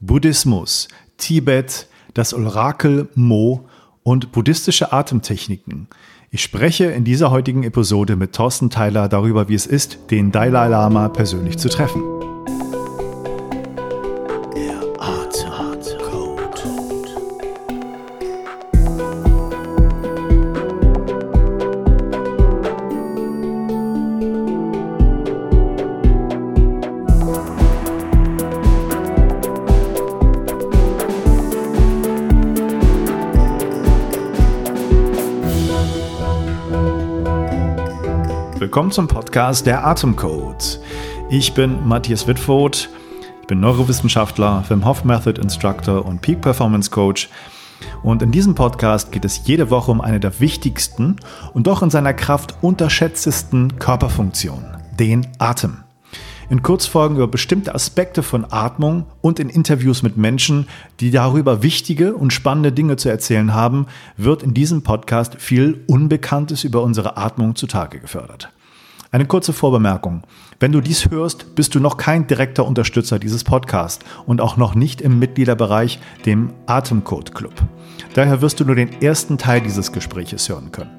Buddhismus, Tibet, das Orakel Mo und buddhistische Atemtechniken. Ich spreche in dieser heutigen Episode mit Thorsten Tyler darüber, wie es ist, den Dalai Lama persönlich zu treffen. Willkommen zum Podcast Der Atemcode. Ich bin Matthias Wittfoth, ich bin Neurowissenschaftler, Wim Hof Method Instructor und Peak Performance Coach. Und in diesem Podcast geht es jede Woche um eine der wichtigsten und doch in seiner Kraft unterschätztesten Körperfunktionen, den Atem. In Kurzfolgen über bestimmte Aspekte von Atmung und in Interviews mit Menschen, die darüber wichtige und spannende Dinge zu erzählen haben, wird in diesem Podcast viel Unbekanntes über unsere Atmung zutage gefördert. Eine kurze Vorbemerkung. Wenn du dies hörst, bist du noch kein direkter Unterstützer dieses Podcasts und auch noch nicht im Mitgliederbereich, dem Atemcode Club. Daher wirst du nur den ersten Teil dieses Gespräches hören können.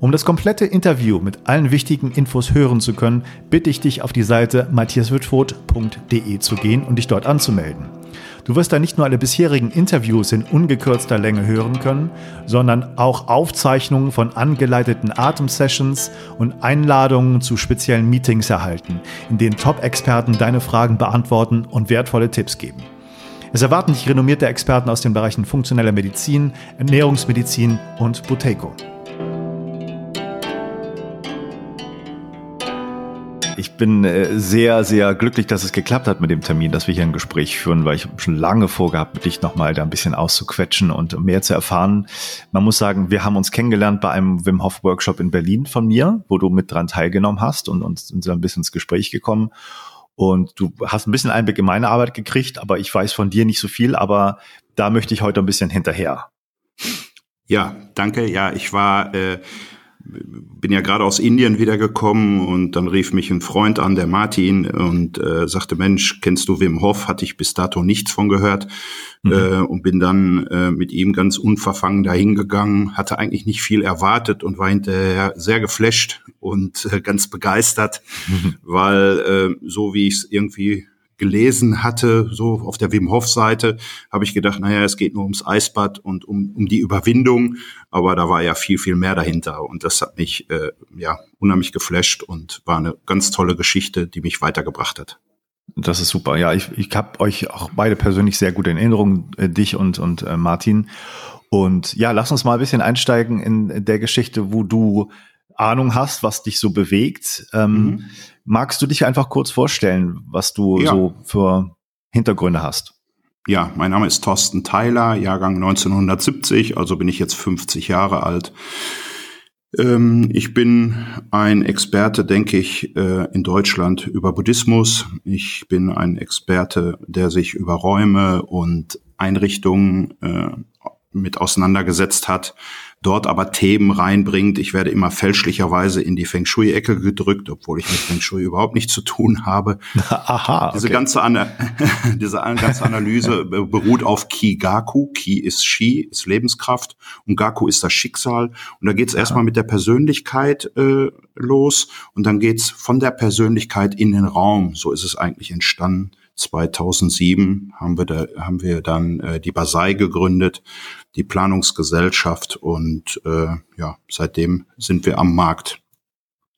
Um das komplette Interview mit allen wichtigen Infos hören zu können, bitte ich dich auf die Seite matthiaswitfurt.de zu gehen und dich dort anzumelden. Du wirst da nicht nur alle bisherigen Interviews in ungekürzter Länge hören können, sondern auch Aufzeichnungen von angeleiteten Atemsessions und Einladungen zu speziellen Meetings erhalten, in denen Top-Experten deine Fragen beantworten und wertvolle Tipps geben. Es erwarten dich renommierte Experten aus den Bereichen funktioneller Medizin, Ernährungsmedizin und Buteco. Ich bin äh, sehr, sehr glücklich, dass es geklappt hat mit dem Termin, dass wir hier ein Gespräch führen, weil ich schon lange vorgehabt, dich nochmal da ein bisschen auszuquetschen und mehr zu erfahren. Man muss sagen, wir haben uns kennengelernt bei einem Wim Hof Workshop in Berlin von mir, wo du mit dran teilgenommen hast und uns sind ein bisschen ins Gespräch gekommen. Und du hast ein bisschen Einblick in meine Arbeit gekriegt, aber ich weiß von dir nicht so viel, aber da möchte ich heute ein bisschen hinterher. Ja, danke. Ja, ich war äh, bin ja gerade aus Indien wiedergekommen und dann rief mich ein Freund an, der Martin, und äh, sagte, Mensch, kennst du Wim Hof? Hatte ich bis dato nichts von gehört mhm. äh, und bin dann äh, mit ihm ganz unverfangen dahingegangen, hatte eigentlich nicht viel erwartet und war hinterher sehr geflasht und äh, ganz begeistert, mhm. weil äh, so wie ich es irgendwie gelesen hatte, so auf der Wim Hof Seite, habe ich gedacht, naja, es geht nur ums Eisbad und um, um die Überwindung, aber da war ja viel, viel mehr dahinter und das hat mich äh, ja unheimlich geflasht und war eine ganz tolle Geschichte, die mich weitergebracht hat. Das ist super. Ja, ich, ich habe euch auch beide persönlich sehr gut in Erinnerung, äh, dich und, und äh, Martin. Und ja, lass uns mal ein bisschen einsteigen in der Geschichte, wo du Ahnung hast, was dich so bewegt. Ähm, mhm. Magst du dich einfach kurz vorstellen, was du ja. so für Hintergründe hast? Ja, mein Name ist Thorsten Theiler, Jahrgang 1970, also bin ich jetzt 50 Jahre alt. Ähm, ich bin ein Experte, denke ich, äh, in Deutschland über Buddhismus. Ich bin ein Experte, der sich über Räume und Einrichtungen äh, mit auseinandergesetzt hat dort aber Themen reinbringt. Ich werde immer fälschlicherweise in die Feng Shui-Ecke gedrückt, obwohl ich mit Feng Shui überhaupt nichts zu tun habe. Aha. Okay. Diese ganze, Ana diese ganze Analyse beruht auf Ki-Gaku. Ki ist Shi, ist Lebenskraft und Gaku ist das Schicksal. Und da geht es erstmal mit der Persönlichkeit äh, los und dann geht's von der Persönlichkeit in den Raum. So ist es eigentlich entstanden. 2007 haben wir, da, haben wir dann äh, die Basei gegründet, die Planungsgesellschaft und äh, ja, seitdem sind wir am Markt.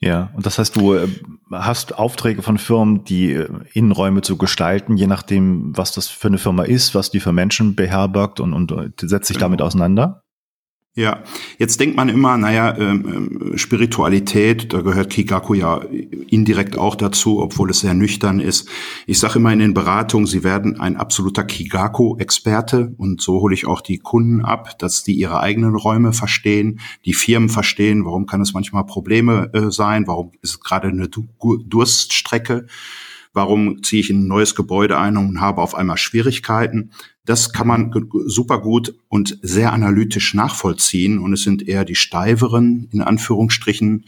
Ja, und das heißt, du äh, hast Aufträge von Firmen, die äh, Innenräume zu gestalten, je nachdem, was das für eine Firma ist, was die für Menschen beherbergt und, und äh, setzt sich genau. damit auseinander? Ja, jetzt denkt man immer, naja, ähm, ähm, Spiritualität, da gehört Kikaku ja indirekt auch dazu, obwohl es sehr nüchtern ist. Ich sage immer in den Beratungen, sie werden ein absoluter Kigaku-Experte und so hole ich auch die Kunden ab, dass die ihre eigenen Räume verstehen, die Firmen verstehen, warum kann es manchmal Probleme äh, sein, warum ist es gerade eine Durststrecke. Warum ziehe ich in ein neues Gebäude ein und habe auf einmal Schwierigkeiten? Das kann man super gut und sehr analytisch nachvollziehen. Und es sind eher die steiveren, in Anführungsstrichen,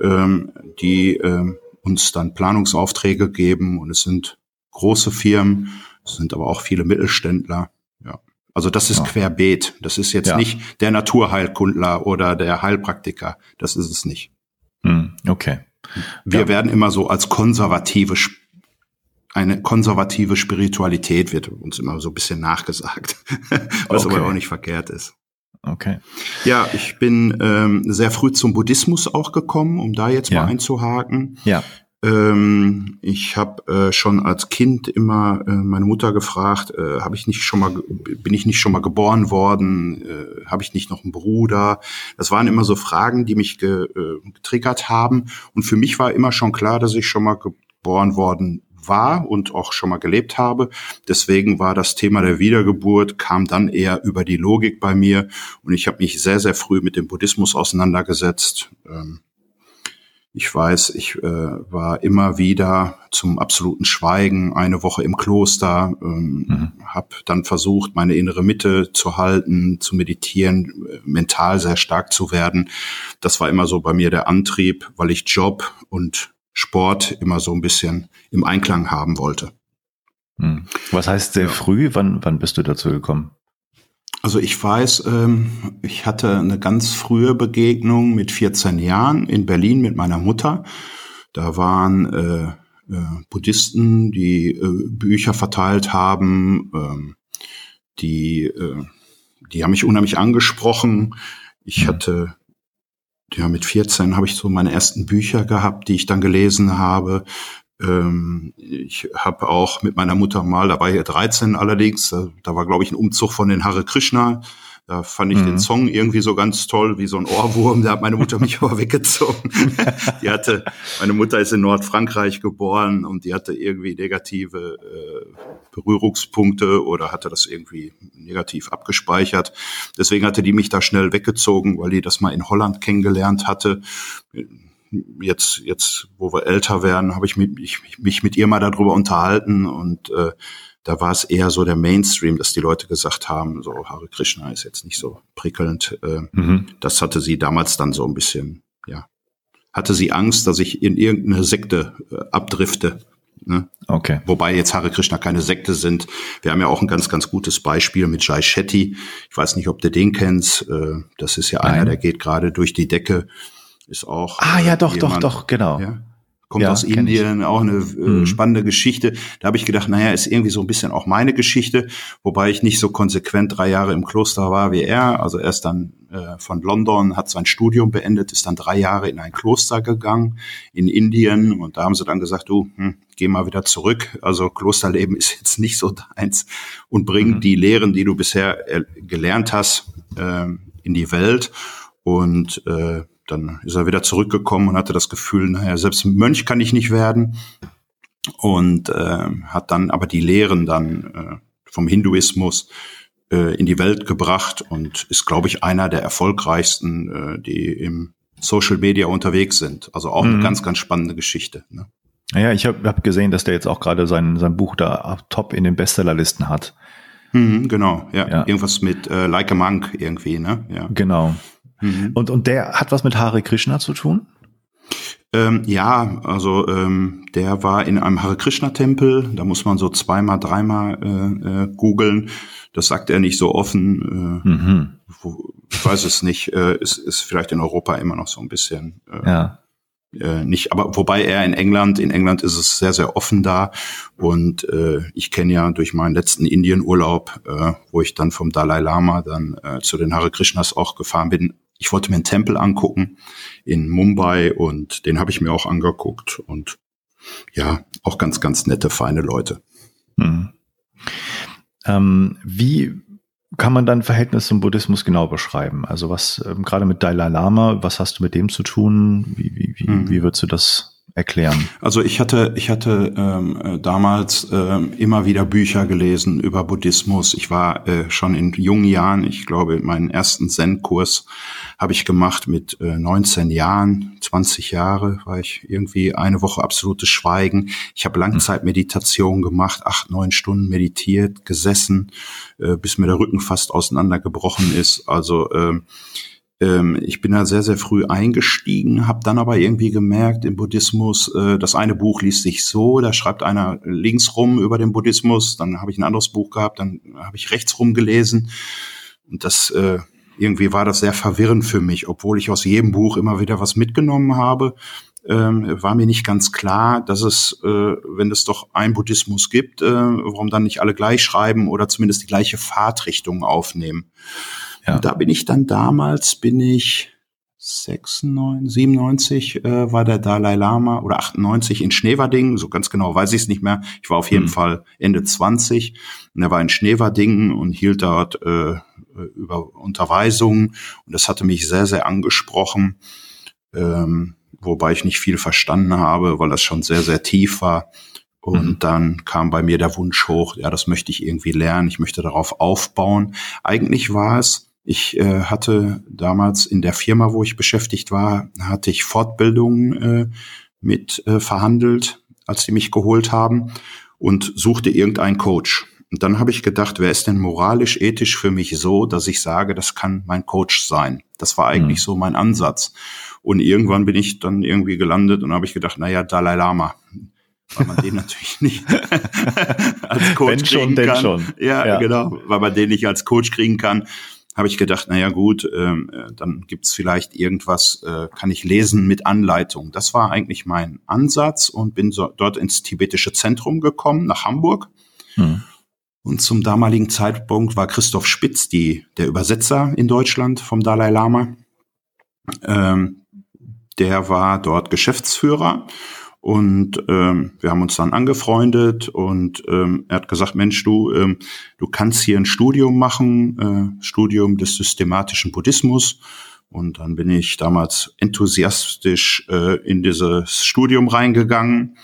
ähm, die ähm, uns dann Planungsaufträge geben. Und es sind große Firmen, Es sind aber auch viele Mittelständler. Ja. Also das ist Ja. querbeet. Das ist jetzt Ja. nicht der Naturheilkundler oder der Heilpraktiker. Das ist es nicht. Hm, okay. Wir Ja. werden immer so als konservative, eine konservative Spiritualität wird uns immer so ein bisschen nachgesagt. Was Okay. aber auch nicht verkehrt ist. Okay. Ja, ich bin ähm, sehr früh zum Buddhismus auch gekommen, um da jetzt Ja. mal einzuhaken. Ja. Ähm, ich habe äh, schon als Kind immer äh, meine Mutter gefragt, äh, habe ich nicht schon mal, bin ich nicht schon mal geboren worden, äh, habe ich nicht noch einen Bruder? Das waren immer so Fragen, die mich ge, äh, getriggert haben. Und für mich war immer schon klar, dass ich schon mal geboren worden war und auch schon mal gelebt habe. Deswegen war das Thema der Wiedergeburt, kam dann eher über die Logik bei mir. Und ich habe mich sehr, sehr früh mit dem Buddhismus auseinandergesetzt. Ähm, ich weiß, ich äh, war immer wieder zum absoluten Schweigen eine Woche im Kloster, ähm, Mhm. habe dann versucht, meine innere Mitte zu halten, zu meditieren, mental sehr stark zu werden. Das war immer so bei mir der Antrieb, weil ich Job und Sport immer so ein bisschen im Einklang haben wollte. Hm. Was heißt sehr Ja. früh? Wann, wann bist du dazu gekommen? Also ich weiß, ähm, ich hatte eine ganz frühe Begegnung mit 14 Jahren in Berlin mit meiner Mutter. Da waren äh, äh, Buddhisten, die äh, Bücher verteilt haben, ähm, die, äh, die haben mich unheimlich angesprochen. Ich Mhm. hatte, ja, mit 14 habe ich so meine ersten Bücher gehabt, die ich dann gelesen habe. Ähm, ich habe auch mit meiner Mutter mal, da war ich ja 13 allerdings, da, da war, glaube ich, ein Umzug von den Hare Krishna. Da fand ich Mhm. den Song irgendwie so ganz toll, wie so ein Ohrwurm. Da hat meine Mutter mich aber weggezogen. Die hatte, meine Mutter ist in Nordfrankreich geboren und die hatte irgendwie negative äh, Berührungspunkte oder hatte das irgendwie negativ abgespeichert. Deswegen hatte die mich da schnell weggezogen, weil die das mal in Holland kennengelernt hatte jetzt, jetzt, wo wir älter werden, habe ich mich, ich, mich mit ihr mal darüber unterhalten und äh, da war es eher so der Mainstream, dass die Leute gesagt haben, so Hare Krishna ist jetzt nicht so prickelnd. Äh, Mhm. das hatte sie damals dann so ein bisschen, ja, hatte sie Angst, dass ich in irgendeine Sekte äh, abdrifte. Ne? Okay. Wobei jetzt Hare Krishna keine Sekte sind. Wir haben ja auch ein ganz, ganz gutes Beispiel mit Jai Shetty. Ich weiß nicht, ob du den kennst. Äh, Das ist ja einer, Nein. der geht gerade durch die Decke. Ist auch. Ah ja, doch, doch, jemand- doch, genau. Ja. Kommt Ja, aus Indien, auch eine äh, Mhm. spannende Geschichte. Da habe ich gedacht, naja, ist irgendwie so ein bisschen auch meine Geschichte, wobei ich nicht so konsequent drei Jahre im Kloster war wie er. Also er ist dann äh, von London, hat sein Studium beendet, ist dann drei Jahre in ein Kloster gegangen in Indien und da haben sie dann gesagt, du, hm, geh mal wieder zurück. Also Klosterleben ist jetzt nicht so deins und bring Mhm. die Lehren, die du bisher äh, gelernt hast, äh, in die Welt. Und äh, dann ist er wieder zurückgekommen und hatte das Gefühl, naja, selbst Mönch kann ich nicht werden. Und äh, hat dann aber die Lehren dann äh, vom Hinduismus äh, in die Welt gebracht und ist, glaube ich, einer der erfolgreichsten, äh, die im Social Media unterwegs sind. Also auch Mhm. eine ganz, ganz spannende Geschichte. Ne? Ja, ich habe hab gesehen, dass der jetzt auch gerade sein, sein Buch da top in den Bestsellerlisten hat. Mhm, genau, ja. Ja. Irgendwas mit äh, Like a Monk irgendwie, ne? Ja. Genau. Mhm. Und, und der hat was mit Hare Krishna zu tun? Ähm, ja, also ähm, der war in einem Hare Krishna Tempel. Da muss man so zweimal, dreimal äh, äh, googeln. Das sagt er nicht so offen. Äh, Mhm. wo, ich weiß es nicht. Äh, ist, ist vielleicht in Europa immer noch so ein bisschen äh, Ja. äh, nicht. Aber wobei er in England, in England ist es sehr, sehr offen da. Und äh, ich kenne ja durch meinen letzten Indienurlaub, äh, wo ich dann vom Dalai Lama dann äh, zu den Hare Krishnas auch gefahren bin. Ich wollte mir einen Tempel angucken in Mumbai und den habe ich mir auch angeguckt. Und ja, auch ganz, ganz nette, feine Leute. Mhm. Ähm, wie kann man dein Verhältnis zum Buddhismus genau beschreiben? Also was, ähm, gerade mit Dalai Lama, was hast du mit dem zu tun? Wie, wie, wie, Mhm. wie würdest du das erklären? Also ich hatte, ich hatte ähm, äh, damals ähm, immer wieder Bücher gelesen über Buddhismus. Ich war äh, schon in jungen Jahren, ich glaube, meinen ersten Zen-Kurs habe ich gemacht mit äh, 19 Jahren, 20 Jahre war ich irgendwie eine Woche absolutes Schweigen. Ich habe Langzeitmeditation gemacht, acht, neun Stunden meditiert, gesessen, äh, bis mir der Rücken fast auseinandergebrochen ist. Also ähm, ähm, ich bin da sehr, sehr früh eingestiegen, habe dann aber irgendwie gemerkt, im Buddhismus, äh, das eine Buch liest sich so, da schreibt einer links rum über den Buddhismus, dann habe ich ein anderes Buch gehabt, dann habe ich rechts rum gelesen. Und das äh, irgendwie war das sehr verwirrend für mich, obwohl ich aus jedem Buch immer wieder was mitgenommen habe. Ähm, war mir nicht ganz klar, dass es, äh, wenn es doch ein Buddhismus gibt, äh, warum dann nicht alle gleich schreiben oder zumindest die gleiche Fahrtrichtung aufnehmen. Ja. Und da bin ich dann damals, bin ich 96, 97 äh, war der Dalai Lama oder 98 in Schneverdingen, so ganz genau weiß ich es nicht mehr. Ich war auf jeden mhm. Fall Ende 20 und er war in Schneverdingen und hielt dort äh, über Unterweisungen und das hatte mich sehr, sehr angesprochen, ähm, wobei ich nicht viel verstanden habe, weil das schon sehr, sehr tief war. Und mhm. dann kam bei mir der Wunsch hoch, ja, das möchte ich irgendwie lernen, ich möchte darauf aufbauen. Eigentlich war es, ich äh, hatte damals in der Firma, wo ich beschäftigt war, hatte ich Fortbildungen äh, mit äh, verhandelt, als die mich geholt haben und suchte irgendeinen Coach. Und dann habe ich gedacht, wer ist denn moralisch, ethisch für mich so, dass ich sage, das kann mein Coach sein. Das war eigentlich mhm. so mein Ansatz. Und irgendwann bin ich dann irgendwie gelandet und habe ich gedacht, naja, Dalai Lama. Weil man den natürlich nicht als Coach Wenn kriegen schon, kann. Denn schon. Ja, ja, genau, weil man den nicht als Coach kriegen kann habe ich gedacht, naja gut, ähm, äh, dann gibt's vielleicht irgendwas, äh, kann ich lesen mit Anleitung. Das war eigentlich mein Ansatz und bin so, dort ins tibetische Zentrum gekommen, nach Hamburg. Hm. Und zum damaligen Zeitpunkt war Christoph Spitz die, der Übersetzer in Deutschland vom Dalai Lama. Ähm, der war dort Geschäftsführer und ähm, wir haben uns dann angefreundet und ähm, er hat gesagt, Mensch, du, ähm, du kannst hier ein Studium machen, äh, Studium des systematischen Buddhismus. Und dann bin ich damals enthusiastisch äh, in dieses Studium reingegangen.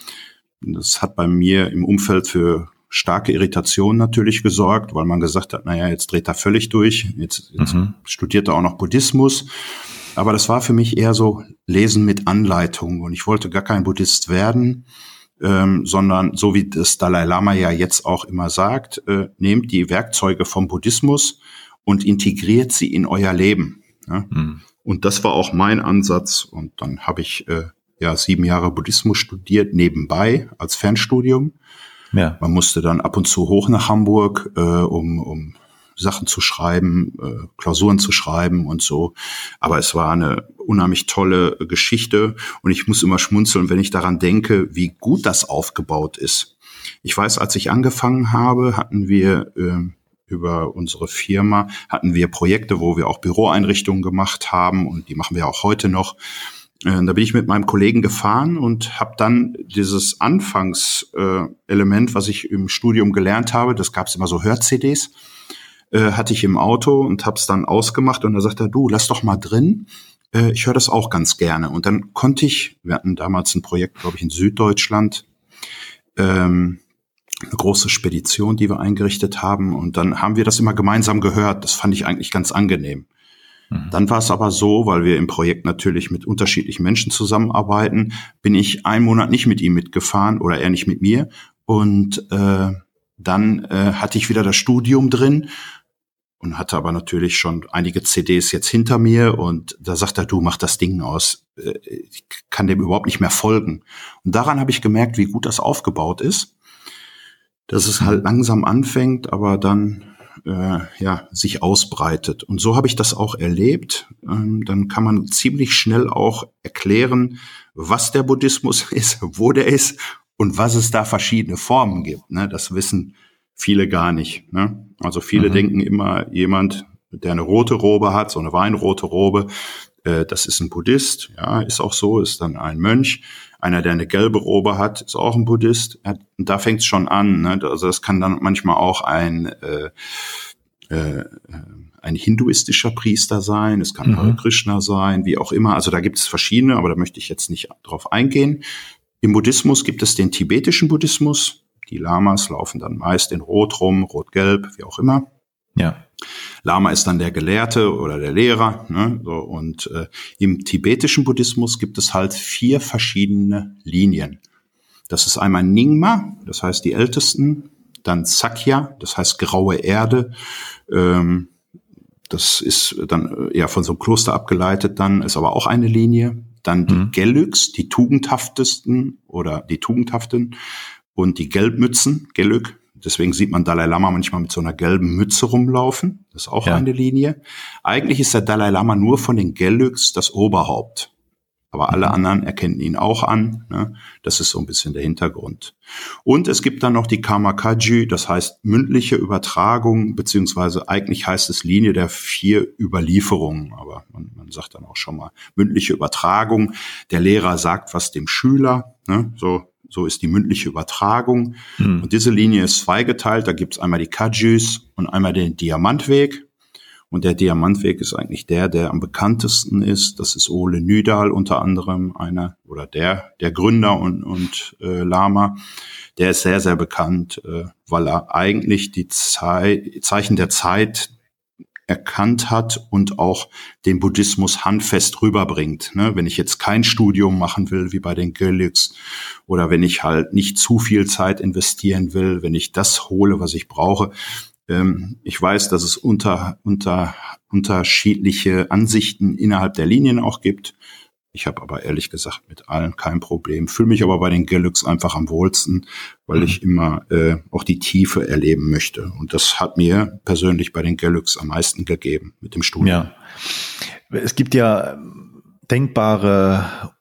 Das hat bei mir im Umfeld für starke Irritation natürlich gesorgt, weil man gesagt hat, naja, jetzt dreht er völlig durch, jetzt, jetzt mhm. studiert er auch noch Buddhismus. Aber das war für mich eher so Lesen mit Anleitung und ich wollte gar kein Buddhist werden, ähm, sondern so wie das Dalai Lama ja jetzt auch immer sagt, äh, nehmt die Werkzeuge vom Buddhismus und integriert sie in euer Leben. Ja? Mhm. Und das war auch mein Ansatz. Und dann habe ich äh, ja sieben Jahre Buddhismus studiert nebenbei als Fernstudium. Ja. Man musste dann ab und zu hoch nach Hamburg, äh, um, um Sachen zu schreiben, äh, Klausuren zu schreiben und so. Aber es war eine unheimlich tolle Geschichte und ich muss immer schmunzeln, wenn ich daran denke, wie gut das aufgebaut ist. Ich weiß, als ich angefangen habe, hatten wir äh, über unsere Firma hatten wir Projekte, wo wir auch Büroeinrichtungen gemacht haben und die machen wir auch heute noch. Äh, da bin ich mit meinem Kollegen gefahren und habe dann dieses Anfangselement, äh, was ich im Studium gelernt habe, das gab es immer so Hör-CDs äh, hatte ich im Auto und habe es dann ausgemacht und da sagt er, du, lass doch mal drin. Äh, ich höre das auch ganz gerne. Und dann konnte ich, wir hatten damals ein Projekt, glaube ich, in Süddeutschland, ähm, eine große Spedition, die wir eingerichtet haben. Und dann haben wir das immer gemeinsam gehört. Das fand ich eigentlich ganz angenehm. Mhm. Dann war es aber so, weil wir im Projekt natürlich mit unterschiedlichen Menschen zusammenarbeiten, bin ich einen Monat nicht mit ihm mitgefahren oder er nicht mit mir. Und äh, dann äh, hatte ich wieder das Studium drin und hatte aber natürlich schon einige CDs jetzt hinter mir und da sagt er, du mach das Ding aus. Äh, ich kann dem überhaupt nicht mehr folgen. Und daran habe ich gemerkt, wie gut das aufgebaut ist, dass es halt langsam anfängt, aber dann äh, ja sich ausbreitet. Und so habe ich das auch erlebt. Ähm, dann kann man ziemlich schnell auch erklären, was der Buddhismus ist, wo der ist und was es da verschiedene Formen gibt. Ne? Das wissen viele gar nicht. Ne? Also viele mhm. denken immer, jemand, der eine rote Robe hat, so eine weinrote Robe, äh, das ist ein Buddhist, ja, ist auch so, ist dann ein Mönch. Einer, der eine gelbe Robe hat, ist auch ein Buddhist. Und da fängt es schon an. Ne? Also das kann dann manchmal auch ein äh, äh, ein hinduistischer Priester sein, es kann mhm. Krishna sein, wie auch immer. Also da gibt es verschiedene, aber da möchte ich jetzt nicht drauf eingehen. Im Buddhismus gibt es den tibetischen Buddhismus. Die Lamas laufen dann meist in Rot rum, Rot-Gelb, wie auch immer. Ja. Lama ist dann der Gelehrte oder der Lehrer. Ne? So, und äh, im tibetischen Buddhismus gibt es halt vier verschiedene Linien. Das ist einmal Nyingma, das heißt die Ältesten, dann Sakya, das heißt graue Erde, ähm, das ist dann eher von so einem Kloster abgeleitet, dann ist aber auch eine Linie. Dann die mhm. Gelyks, die tugendhaftesten oder die tugendhaften und die Gelbmützen, Gelück. Deswegen sieht man Dalai Lama manchmal mit so einer gelben Mütze rumlaufen. Das ist auch ja. eine Linie. Eigentlich ist der Dalai Lama nur von den Gelyks das Oberhaupt. Aber alle mhm. anderen erkennen ihn auch an. Ne? Das ist so ein bisschen der Hintergrund. Und es gibt dann noch die Kamakaji, das heißt mündliche Übertragung, beziehungsweise eigentlich heißt es Linie der vier Überlieferungen. Aber man, man sagt dann auch schon mal mündliche Übertragung. Der Lehrer sagt was dem Schüler. Ne? So, so ist die mündliche Übertragung. Mhm. Und diese Linie ist zweigeteilt. Da gibt es einmal die Kajis und einmal den Diamantweg. Und der Diamantweg ist eigentlich der, der am bekanntesten ist. Das ist Ole Nydal unter anderem einer oder der, der Gründer und, und äh, Lama. Der ist sehr, sehr bekannt, äh, weil er eigentlich die Zei Zeichen der Zeit erkannt hat und auch den Buddhismus handfest rüberbringt. Ne? Wenn ich jetzt kein Studium machen will, wie bei den Gölix, oder wenn ich halt nicht zu viel Zeit investieren will, wenn ich das hole, was ich brauche, ähm, ich weiß, dass es unter, unter, unterschiedliche Ansichten innerhalb der Linien auch gibt. Ich habe aber ehrlich gesagt mit allen kein Problem. Fühle mich aber bei den Gellux einfach am wohlsten, weil mhm. ich immer äh, auch die Tiefe erleben möchte. Und das hat mir persönlich bei den Gellux am meisten gegeben mit dem Studium. Ja. Es gibt ja denkbare,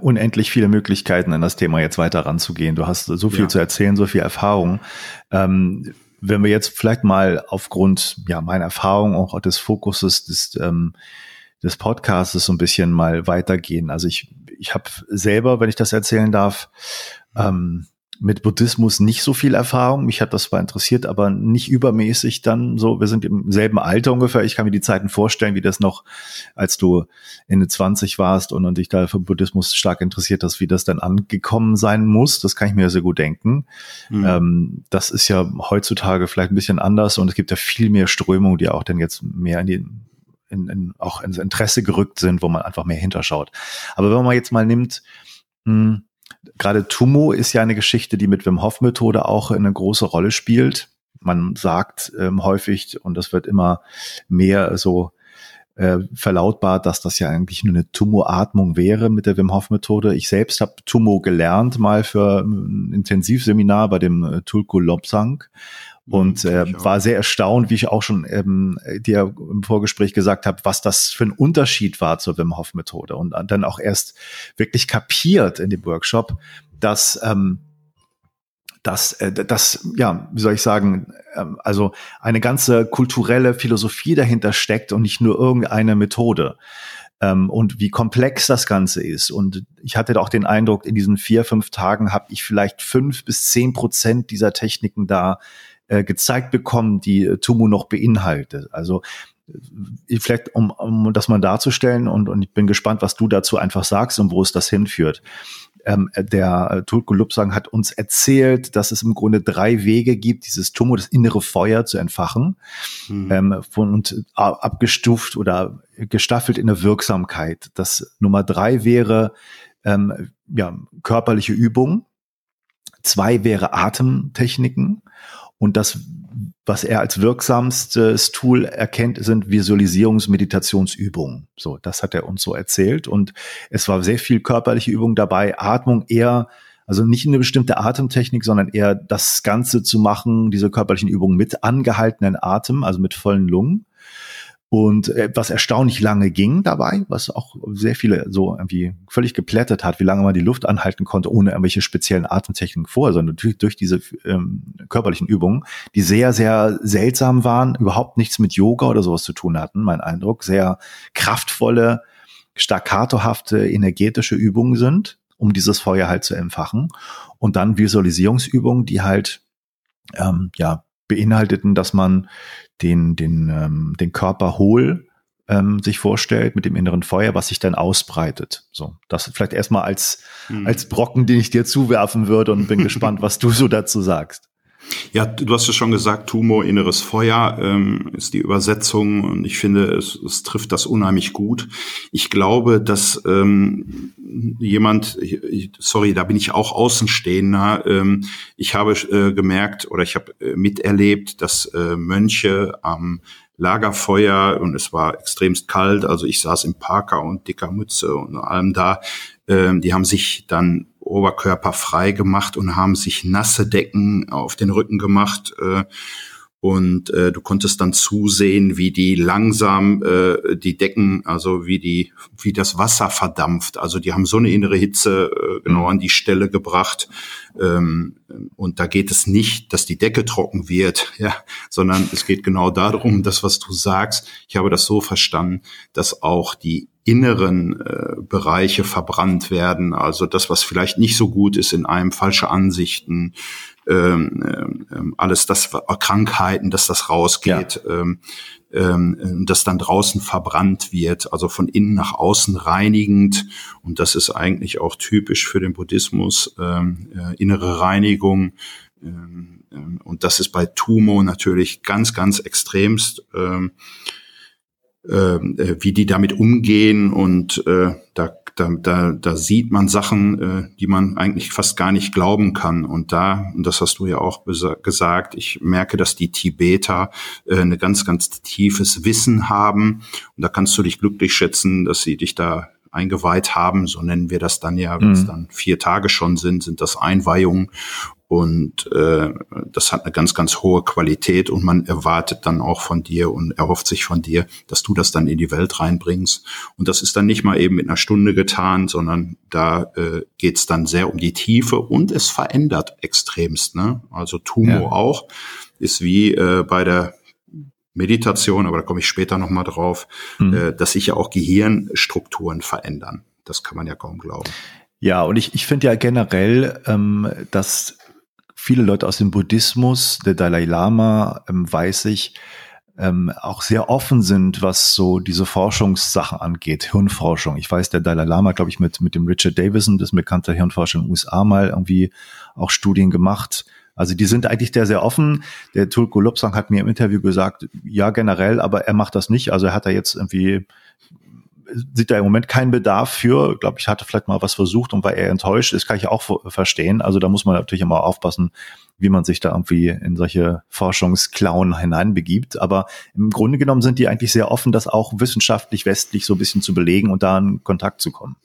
unendlich viele Möglichkeiten, an das Thema jetzt weiter ranzugehen. Du hast so viel ja. zu erzählen, so viel Erfahrung. Ähm, wenn wir jetzt vielleicht mal aufgrund ja meiner Erfahrung auch des Fokuses des ähm, des Podcasts so ein bisschen mal weitergehen. Also ich ich habe selber, wenn ich das erzählen darf, ähm, mit Buddhismus nicht so viel Erfahrung. Mich hat das zwar interessiert, aber nicht übermäßig dann so. Wir sind im selben Alter ungefähr. Ich kann mir die Zeiten vorstellen, wie das noch, als du Ende 20 warst und, und dich da für Buddhismus stark interessiert hast, wie das dann angekommen sein muss. Das kann ich mir sehr gut denken. Mhm. Ähm, das ist ja heutzutage vielleicht ein bisschen anders und es gibt ja viel mehr Strömungen, die auch dann jetzt mehr in die in, in, auch ins Interesse gerückt sind, wo man einfach mehr hinterschaut. Aber wenn man jetzt mal nimmt, mh, hm, Gerade Tumo ist ja eine Geschichte, die mit Wim Hof Methode auch eine große Rolle spielt. Man sagt ähm, häufig, und das wird immer mehr so äh, verlautbart, dass das ja eigentlich nur eine Tumo-Atmung wäre mit der Wim Hof Methode. Ich selbst habe Tumo gelernt mal für ein Intensivseminar bei dem äh, Tulku Lobsang und äh, war sehr erstaunt, wie ich auch schon ähm, dir im Vorgespräch gesagt habe, was das für ein Unterschied war zur Wim Hof Methode. Und dann auch erst wirklich kapiert in dem Workshop, dass ähm, dass äh, das ja wie soll ich sagen ähm, also eine ganze kulturelle Philosophie dahinter steckt und nicht nur irgendeine Methode. Ähm, und wie komplex das Ganze ist. Und ich hatte auch den Eindruck, in diesen vier, fünf Tagen habe ich vielleicht fünf bis zehn Prozent dieser Techniken da äh, gezeigt bekommen, die äh, Tumu noch beinhaltet. Also äh, vielleicht um, um das mal darzustellen und, und ich bin gespannt, was du dazu einfach sagst und wo es das hinführt. Ähm, der Tulku Lupsang hat uns erzählt, dass es im Grunde drei Wege gibt, dieses Tumu, das innere Feuer zu entfachen mhm. ähm, von, und abgestuft oder gestaffelt in der Wirksamkeit. Das Nummer drei wäre ähm, ja, körperliche Übung. Zwei wäre Atemtechniken und das, was er als wirksamstes Tool erkennt, sind Visualisierungsmeditationsübungen. So, das hat er uns so erzählt. Und es war sehr viel körperliche Übung dabei, Atmung eher, also nicht eine bestimmte Atemtechnik, sondern eher das Ganze zu machen, diese körperlichen Übungen mit angehaltenen Atem, also mit vollen Lungen und äh, was erstaunlich lange ging dabei, was auch sehr viele so irgendwie völlig geplättet hat, wie lange man die Luft anhalten konnte, ohne irgendwelche speziellen Atemtechniken vorher, sondern durch, durch diese ähm, körperlichen Übungen, die sehr, sehr seltsam waren, überhaupt nichts mit Yoga oder sowas zu tun hatten, mein Eindruck, sehr kraftvolle, staccatohafte, energetische Übungen sind, um dieses Feuer halt zu entfachen. Und dann Visualisierungsübungen, die halt ähm, ja beinhalteten, dass man den, den, ähm, den Körper hohl ähm, sich vorstellt mit dem inneren Feuer, was sich dann ausbreitet. So, das vielleicht erstmal als, mhm. als Brocken, den ich dir zuwerfen würde und bin gespannt, was du so dazu sagst. Ja, du hast ja schon gesagt, Tumor, inneres Feuer ähm, ist die Übersetzung und ich finde, es, es trifft das unheimlich gut. Ich glaube, dass ähm, jemand, sorry, da bin ich auch Außenstehender, ähm, ich habe äh, gemerkt oder ich habe äh, miterlebt, dass äh, Mönche am Lagerfeuer und es war extremst kalt. Also ich saß im Parker und dicker Mütze und allem da. Ähm, die haben sich dann Oberkörper frei gemacht und haben sich nasse Decken auf den Rücken gemacht. Äh, und äh, du konntest dann zusehen, wie die langsam äh, die Decken, also wie die, wie das Wasser verdampft. Also die haben so eine innere Hitze äh, genau an die Stelle gebracht. Ähm, und da geht es nicht, dass die Decke trocken wird, ja, sondern es geht genau darum, das, was du sagst. Ich habe das so verstanden, dass auch die inneren äh, Bereiche verbrannt werden. Also das, was vielleicht nicht so gut ist in einem, falsche Ansichten, ähm, ähm, alles das Krankheiten, dass das rausgeht, ja. ähm, ähm, das dann draußen verbrannt wird, also von innen nach außen reinigend. Und das ist eigentlich auch typisch für den Buddhismus, ähm, äh, innere Reinigung. Ähm, ähm und das ist bei Tumo natürlich ganz, ganz extremst. Ähm, ähm äh, wie die damit umgehen und äh, da da, da, da sieht man Sachen, äh, die man eigentlich fast gar nicht glauben kann. Und da, und das hast du ja auch gesagt, ich merke, dass die Tibeter äh, eine ganz, ganz tiefes Wissen haben. Und da kannst du dich glücklich schätzen, dass sie dich da eingeweiht haben, so nennen wir das dann ja, wenn es mhm. dann vier Tage schon sind, sind das Einweihungen. Und äh, das hat eine ganz, ganz hohe Qualität und man erwartet dann auch von dir und erhofft sich von dir, dass du das dann in die Welt reinbringst. Und das ist dann nicht mal eben mit einer Stunde getan, sondern da äh, geht dann sehr um die Tiefe und es verändert extremst. Ne? Also Tumo ja. auch ist wie äh, bei der Meditation, aber da komme ich später nochmal drauf, mhm. äh, dass sich ja auch Gehirnstrukturen verändern. Das kann man ja kaum glauben. Ja, und ich, ich finde ja generell, ähm, dass viele Leute aus dem Buddhismus, der Dalai Lama, ähm, weiß ich, ähm, auch sehr offen sind, was so diese Forschungssachen angeht, Hirnforschung. Ich weiß, der Dalai Lama, glaube ich, mit, mit dem Richard Davison, das bekannte Hirnforscher in den USA, mal irgendwie auch Studien gemacht. Also die sind eigentlich sehr, sehr offen. Der Tulku Lopsang hat mir im Interview gesagt, ja, generell, aber er macht das nicht. Also er hat da jetzt irgendwie sieht da im Moment keinen Bedarf für. Ich glaube, ich hatte vielleicht mal was versucht und war eher enttäuscht. Das kann ich auch verstehen. Also da muss man natürlich immer aufpassen, wie man sich da irgendwie in solche Forschungsklauen hineinbegibt. Aber im Grunde genommen sind die eigentlich sehr offen, das auch wissenschaftlich westlich so ein bisschen zu belegen und da in Kontakt zu kommen.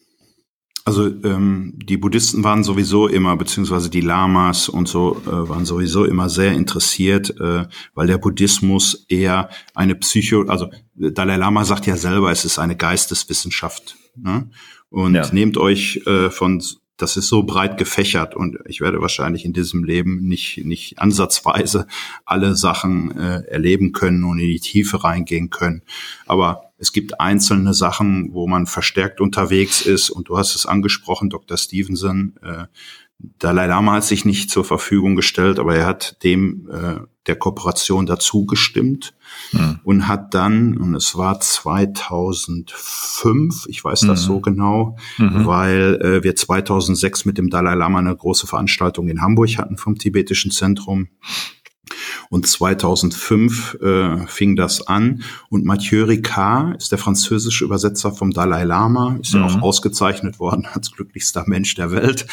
Also ähm, die Buddhisten waren sowieso immer, beziehungsweise die Lamas und so äh, waren sowieso immer sehr interessiert, äh, weil der Buddhismus eher eine Psycho, also Dalai Lama sagt ja selber, es ist eine Geisteswissenschaft. Ne? Und ja. nehmt euch äh, von das ist so breit gefächert und ich werde wahrscheinlich in diesem Leben nicht, nicht ansatzweise alle Sachen äh, erleben können und in die Tiefe reingehen können. Aber es gibt einzelne Sachen, wo man verstärkt unterwegs ist und du hast es angesprochen, Dr. Stevenson. Äh, Dalai Lama hat sich nicht zur Verfügung gestellt, aber er hat dem äh, der Kooperation dazu gestimmt mhm. und hat dann, und es war 2005, ich weiß das mhm. so genau, mhm. weil äh, wir 2006 mit dem Dalai Lama eine große Veranstaltung in Hamburg hatten vom tibetischen Zentrum. Und 2005 äh, fing das an. Und Mathieu Ricard ist der französische Übersetzer vom Dalai Lama, ist mhm. ja auch mhm. ausgezeichnet worden als glücklichster Mensch der Welt.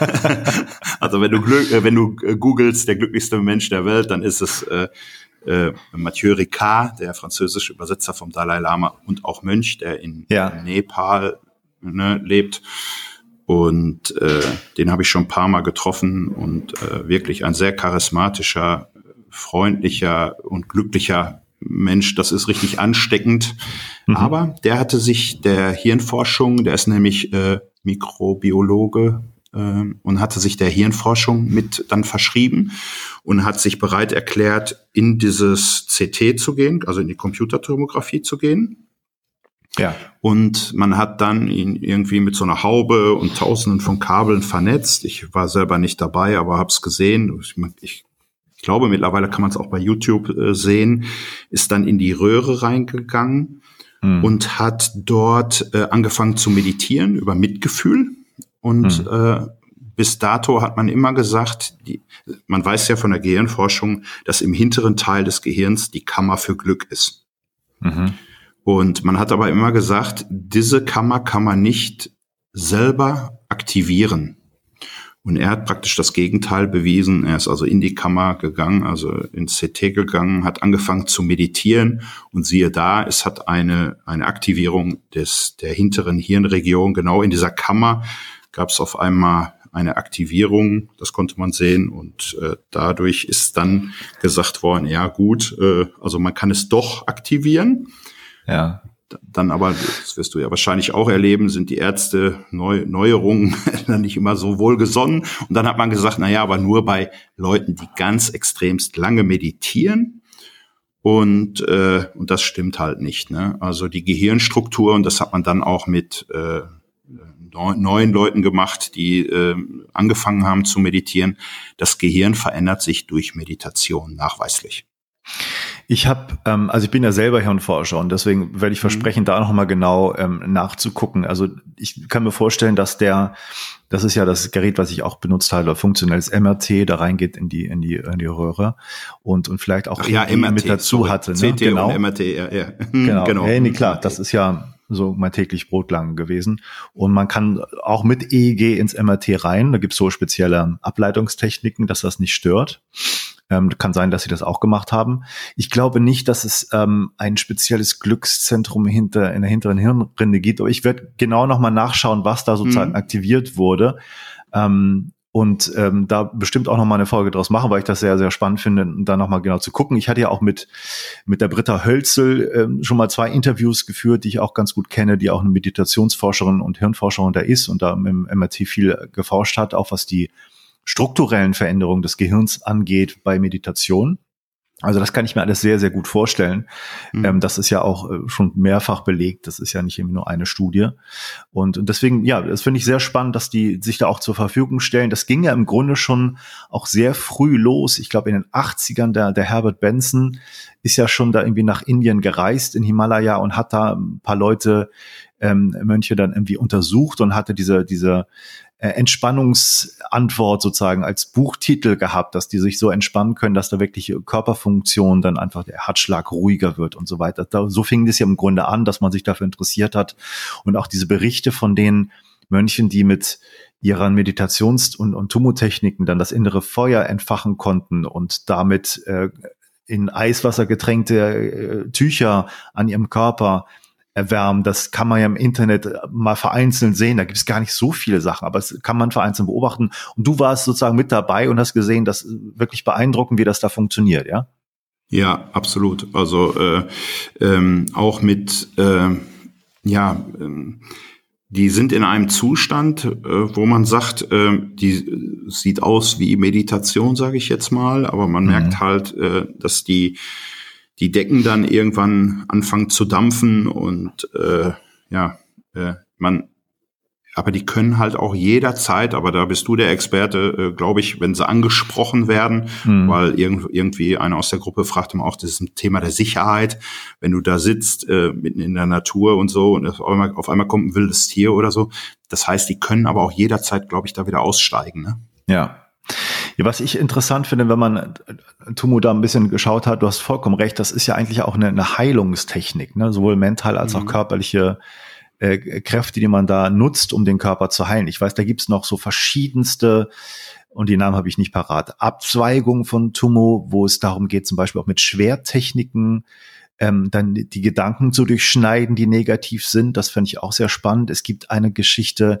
also wenn du, äh, wenn du äh, googelst, der glücklichste Mensch der Welt, dann ist es äh, äh, Mathieu Ricard, der französische Übersetzer vom Dalai Lama und auch Mönch, der in, ja. in Nepal ne, lebt. Und äh, den habe ich schon ein paar Mal getroffen und äh, wirklich ein sehr charismatischer, freundlicher und glücklicher Mensch. Das ist richtig ansteckend. Mhm. Aber der hatte sich der Hirnforschung, der ist nämlich äh, Mikrobiologe äh, und hatte sich der Hirnforschung mit dann verschrieben und hat sich bereit erklärt, in dieses CT zu gehen, also in die Computertomographie zu gehen ja. Und man hat dann ihn irgendwie mit so einer Haube und Tausenden von Kabeln vernetzt. Ich war selber nicht dabei, aber habe es gesehen. Ich, ich, glaube, mittlerweile kann man es auch bei YouTube äh, sehen. Ist dann in die Röhre reingegangen mhm. und hat dort äh, angefangen zu meditieren über Mitgefühl. Und mhm. äh, bis dato hat man immer gesagt, die, man weiß ja von der Gehirnforschung, dass im hinteren Teil des Gehirns die Kammer für Glück ist. Mhm. Und man hat aber immer gesagt, diese Kammer kann man nicht selber aktivieren. Und er hat praktisch das Gegenteil bewiesen. Er ist also in die Kammer gegangen, also ins CT gegangen, hat angefangen zu meditieren und siehe da, es hat eine, eine Aktivierung des, der hinteren Hirnregion. Genau in dieser Kammer gab es auf einmal eine Aktivierung, das konnte man sehen und äh, dadurch ist dann gesagt worden, ja gut, äh, also man kann es doch aktivieren. Ja dann aber, das wirst du ja wahrscheinlich auch erleben, sind die Ärzte Neu Neuerungen dann nicht immer so wohlgesonnen. Und dann hat man gesagt, na ja, aber nur bei Leuten, die ganz extremst lange meditieren. Und, äh, und das stimmt halt nicht. Ne? Also die Gehirnstruktur, und das hat man dann auch mit äh, neuen Leuten gemacht, die äh, angefangen haben zu meditieren. Das Gehirn verändert sich durch Meditation nachweislich. Ich habe, ähm, also ich bin ja selber Hirnforscher und deswegen werde ich mhm. versprechen, mhm. da noch mal genau ähm, nachzugucken. Also ich kann mir vorstellen, dass der, das ist ja das Gerät, was ich auch benutzt habe, funktionelles MRT, da reingeht in die in die in die Röhre und und vielleicht auch Ach, ja, MRT, mit dazu sorry. hatte. Ne? CT genau. und MRT, ja, ja. Genau. genau. Hey, nee, klar, das ist ja so mein täglich Brot lang gewesen. Und man kann auch mit EEG ins MRT rein. Da gibt's so spezielle Ableitungstechniken, dass das nicht stört. Ähm, kann sein, dass sie das auch gemacht haben. Ich glaube nicht, dass es ähm, ein spezielles Glückszentrum hinter in der hinteren Hirnrinde gibt, aber ich werde genau nochmal nachschauen, was da sozusagen mhm. aktiviert wurde. Ähm, und ähm, da bestimmt auch noch mal eine Folge draus machen, weil ich das sehr, sehr spannend finde, da noch mal genau zu gucken. Ich hatte ja auch mit, mit der Britta Hölzel ähm, schon mal zwei Interviews geführt, die ich auch ganz gut kenne, die auch eine Meditationsforscherin und Hirnforscherin da ist und da im MRT viel geforscht hat, auch was die strukturellen Veränderungen des Gehirns angeht bei Meditation. Also das kann ich mir alles sehr, sehr gut vorstellen. Mhm. Ähm, das ist ja auch äh, schon mehrfach belegt. Das ist ja nicht immer nur eine Studie. Und, und deswegen, ja, das finde ich sehr spannend, dass die sich da auch zur Verfügung stellen. Das ging ja im Grunde schon auch sehr früh los. Ich glaube, in den 80ern, der, der Herbert Benson ist ja schon da irgendwie nach Indien gereist, in Himalaya und hat da ein paar Leute, ähm, Mönche dann irgendwie untersucht und hatte diese, diese äh, Entspannungsantwort sozusagen als Buchtitel gehabt, dass die sich so entspannen können, dass da wirklich Körperfunktion dann einfach der Herzschlag ruhiger wird und so weiter. Da, so fing das ja im Grunde an, dass man sich dafür interessiert hat und auch diese Berichte von den Mönchen, die mit ihren Meditations- und, und Tumotechniken dann das innere Feuer entfachen konnten und damit äh, in Eiswasser getränkte äh, Tücher an ihrem Körper erwärmen. Das kann man ja im Internet mal vereinzelt sehen. Da gibt es gar nicht so viele Sachen, aber es kann man vereinzelt beobachten. Und du warst sozusagen mit dabei und hast gesehen, dass wirklich beeindruckend, wie das da funktioniert, ja? Ja, absolut. Also äh, ähm, auch mit äh, ja ähm, die sind in einem Zustand, äh, wo man sagt, äh, die sieht aus wie Meditation, sage ich jetzt mal, aber man mhm. merkt halt, äh, dass die die Decken dann irgendwann anfangen zu dampfen und äh, ja, äh, man, aber die können halt auch jederzeit, aber da bist du der Experte, äh, glaube ich, wenn sie angesprochen werden, mhm. weil irgend, irgendwie einer aus der Gruppe fragt immer auch, das ist ein Thema der Sicherheit, wenn du da sitzt, äh, mitten in der Natur und so und auf einmal, auf einmal kommt ein wildes Tier oder so. Das heißt, die können aber auch jederzeit, glaube ich, da wieder aussteigen. Ne? Ja, ja, was ich interessant finde, wenn man Tumu da ein bisschen geschaut hat, du hast vollkommen recht, das ist ja eigentlich auch eine, eine Heilungstechnik, ne? sowohl mental als mhm. auch körperliche äh, Kräfte, die man da nutzt, um den Körper zu heilen. Ich weiß, da gibt's noch so verschiedenste, und die Namen habe ich nicht parat, Abzweigungen von Tumo, wo es darum geht, zum Beispiel auch mit Schwertechniken, ähm, dann die Gedanken zu durchschneiden, die negativ sind. Das finde ich auch sehr spannend. Es gibt eine Geschichte,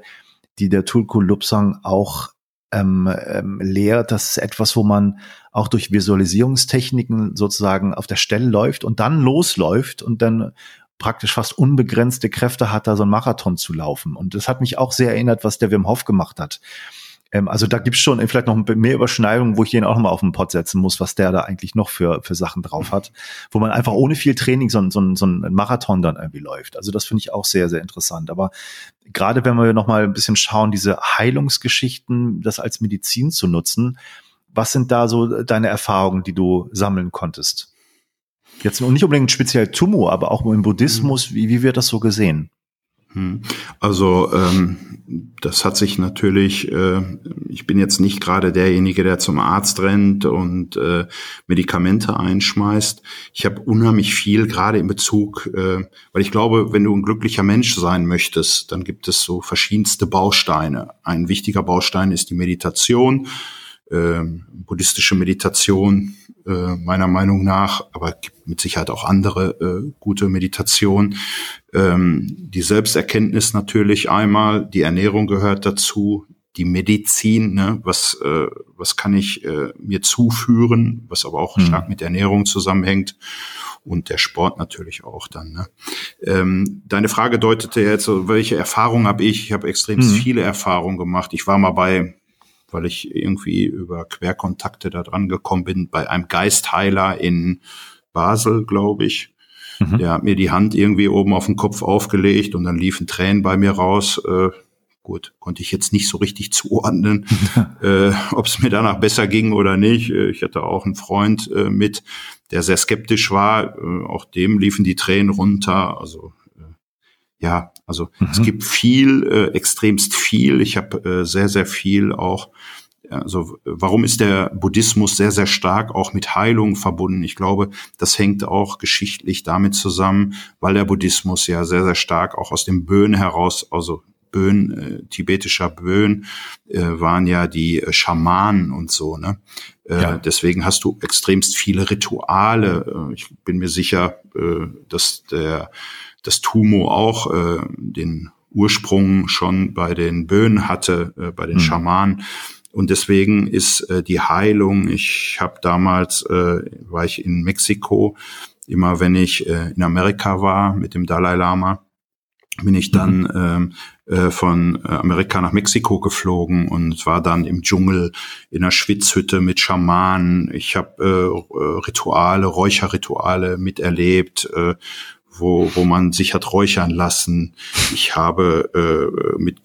die der Tulku Lupsang auch ähm, ähm, lehrt. Das ist etwas, wo man auch durch Visualisierungstechniken sozusagen auf der Stelle läuft und dann losläuft und dann praktisch fast unbegrenzte Kräfte hat, da so ein Marathon zu laufen. Und das hat mich auch sehr erinnert, was der Wim Hof gemacht hat. Ähm, also da gibt's schon vielleicht noch mehr Überschneidungen, wo ich den auch noch mal auf den Pott setzen muss, was der da eigentlich noch für, für Sachen drauf hat, wo man einfach ohne viel Training so, so, so ein Marathon dann irgendwie läuft. Also das finde ich auch sehr, sehr interessant. Aber gerade wenn wir noch mal ein bisschen schauen, diese Heilungsgeschichten, das als Medizin zu nutzen, was sind da so deine Erfahrungen, die du sammeln konntest? Jetzt nicht unbedingt speziell Tumo, aber auch im Buddhismus, mhm. wie, wie wird das so gesehen? Hm. Also ähm, das hat sich natürlich, äh, ich bin jetzt nicht gerade derjenige, der zum Arzt rennt und äh, Medikamente einschmeißt. Ich habe unheimlich viel, gerade in Bezug, äh, weil ich glaube, wenn du ein glücklicher Mensch sein möchtest, dann gibt es so verschiedenste Bausteine. Ein wichtiger Baustein ist die Meditation, äh, buddhistische Meditation äh, meiner Meinung nach, aber gibt mit Sicherheit auch andere äh, gute Meditation. Ähm, die Selbsterkenntnis natürlich einmal, die Ernährung gehört dazu, die Medizin, ne, was, äh, was kann ich äh, mir zuführen, was aber auch mhm. stark mit Ernährung zusammenhängt und der Sport natürlich auch dann. Ne? Ähm, deine Frage deutete jetzt, welche Erfahrungen habe ich? Ich habe extrem mhm. viele Erfahrungen gemacht. Ich war mal bei weil ich irgendwie über Querkontakte da dran gekommen bin, bei einem Geistheiler in Basel, glaube ich. Mhm. Der hat mir die Hand irgendwie oben auf den Kopf aufgelegt und dann liefen Tränen bei mir raus. Äh, gut, konnte ich jetzt nicht so richtig zuordnen, äh, ob es mir danach besser ging oder nicht. Äh, ich hatte auch einen Freund äh, mit, der sehr skeptisch war. Äh, auch dem liefen die Tränen runter. Also ja, also mhm. es gibt viel, äh, extremst viel. Ich habe äh, sehr, sehr viel auch. Also warum ist der Buddhismus sehr, sehr stark auch mit Heilung verbunden? Ich glaube, das hängt auch geschichtlich damit zusammen, weil der Buddhismus ja sehr, sehr stark auch aus dem Böen heraus, also Böen, äh, tibetischer Böen, äh, waren ja die äh, Schamanen und so. Ne? Äh, ja. Deswegen hast du extremst viele Rituale. Äh, ich bin mir sicher, äh, dass der dass Tumo auch äh, den Ursprung schon bei den Böen hatte, äh, bei den mhm. Schamanen. Und deswegen ist äh, die Heilung, ich habe damals, äh, war ich in Mexiko, immer wenn ich äh, in Amerika war mit dem Dalai Lama, bin ich dann mhm. ähm, äh, von Amerika nach Mexiko geflogen und war dann im Dschungel in einer Schwitzhütte mit Schamanen. Ich habe äh, Rituale, Räucherrituale miterlebt, äh, wo, wo man sich hat räuchern lassen. Ich habe äh, mit,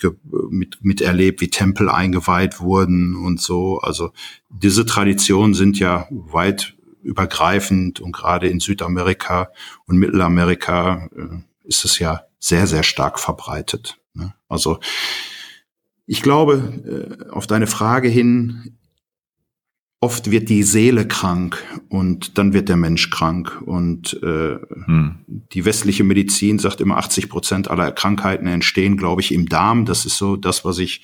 mit, mit erlebt, wie Tempel eingeweiht wurden und so. Also diese Traditionen sind ja weit übergreifend und gerade in Südamerika und Mittelamerika äh, ist es ja sehr, sehr stark verbreitet. Ne? Also ich glaube, äh, auf deine Frage hin, oft wird die Seele krank und dann wird der Mensch krank. Und äh, hm. die westliche Medizin sagt immer, 80 Prozent aller Krankheiten entstehen, glaube ich, im Darm. Das ist so das, was ich